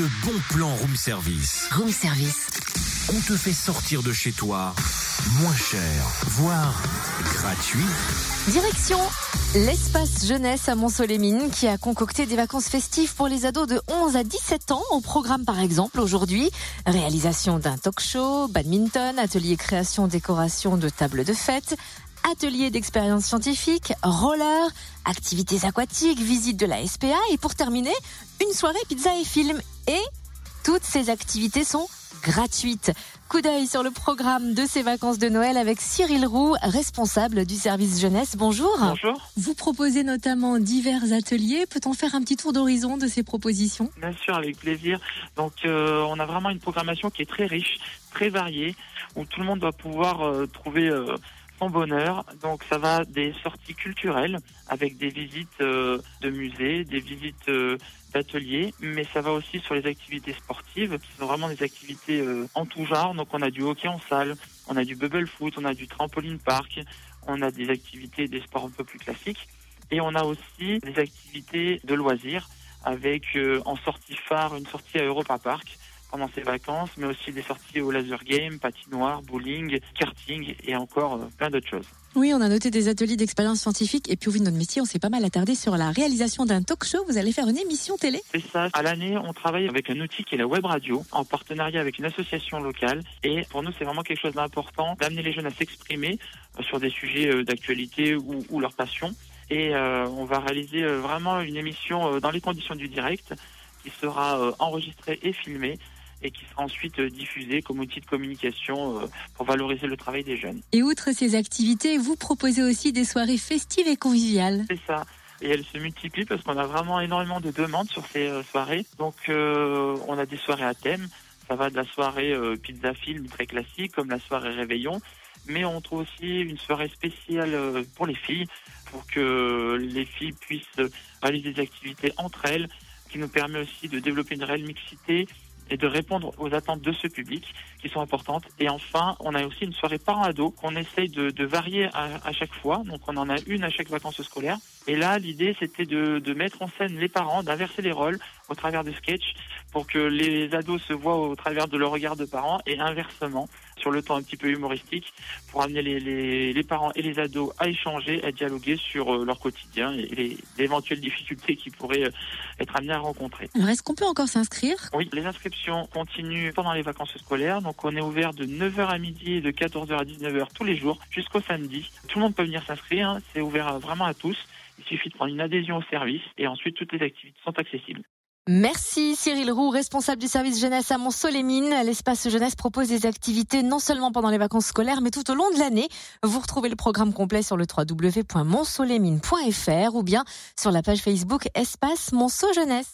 le bon plan room service. Room service. On te fait sortir de chez toi moins cher, voire gratuit. Direction l'espace jeunesse à Mont-Solémine qui a concocté des vacances festives pour les ados de 11 à 17 ans. Au programme par exemple aujourd'hui, réalisation d'un talk show, badminton, atelier création décoration de tables de fête, atelier d'expérience scientifique, roller, activités aquatiques, visite de la SPA et pour terminer, une soirée pizza et film. Et toutes ces activités sont gratuites. Coup d'œil sur le programme de ces vacances de Noël avec Cyril Roux, responsable du service jeunesse. Bonjour. Bonjour. Vous proposez notamment divers ateliers. Peut-on faire un petit tour d'horizon de ces propositions? Bien sûr, avec plaisir. Donc, euh, on a vraiment une programmation qui est très riche, très variée, où tout le monde va pouvoir euh, trouver euh, son bonheur. Donc, ça va des sorties culturelles avec des visites de musées, des visites d'ateliers, mais ça va aussi sur les activités sportives, qui sont vraiment des activités euh, en tout genre. Donc on a du hockey en salle, on a du bubble foot, on a du trampoline park, on a des activités, des sports un peu plus classiques, et on a aussi des activités de loisirs avec euh, en sortie phare une sortie à Europa Park pendant ses vacances, mais aussi des sorties au laser game, patinoire, bowling, karting et encore euh, plein d'autres choses. Oui, on a noté des ateliers d'expérience scientifique et puis au vu de notre métier, on s'est pas mal attardé sur la réalisation d'un talk show. Vous allez faire une émission télé? C'est ça. À l'année, on travaille avec un outil qui est la web radio en partenariat avec une association locale et pour nous, c'est vraiment quelque chose d'important d'amener les jeunes à s'exprimer euh, sur des sujets euh, d'actualité ou, ou leur passion. Et on va réaliser vraiment une émission dans les conditions du direct qui sera enregistrée et filmée et qui sera ensuite euh, diffusée comme outil de communication euh, pour valoriser le travail des jeunes. Et outre ces activités, vous proposez aussi des soirées festives et conviviales. C'est ça et elles se multiplient parce qu'on a vraiment énormément de demandes sur ces euh, soirées. Donc on a des soirées à thème, ça va de la soirée pizza film très classique comme la soirée réveillon, mais on trouve aussi une soirée spéciale pour les filles pour que les filles puissent réaliser des activités entre elles qui nous permet aussi de développer une réelle mixité et de répondre aux attentes de ce public qui sont importantes. Et enfin, on a aussi une soirée parents-ados qu'on essaye de, de varier à, chaque fois. Donc on en a une à chaque vacances scolaires. Et là, l'idée, c'était de, de, mettre en scène les parents, d'inverser les rôles au travers de sketchs pour que les ados se voient au travers de leur regard de parents et inversement sur le temps un petit peu humoristique pour amener les, les, les parents et les ados à échanger, à dialoguer sur euh, leur quotidien et les, éventuelles difficultés qu'ils pourraient euh, être amenés à rencontrer. Alors, est-ce qu'on peut encore s'inscrire? Oui, les inscriptions continuent pendant les vacances scolaires. Donc, on est ouvert de 9h à midi et de 14h à 19h tous les jours jusqu'au samedi. Tout le monde peut venir s'inscrire. Hein. C'est ouvert vraiment à tous. Il suffit de prendre une adhésion au service et ensuite toutes les activités sont accessibles. Merci Cyril Roux, responsable du service jeunesse à Mont-Solémine. L'espace jeunesse propose des activités non seulement pendant les vacances scolaires, mais tout au long de l'année. Vous retrouvez le programme complet sur le www.montsolémine.fr ou bien sur la page Facebook Espace Monceau Jeunesse.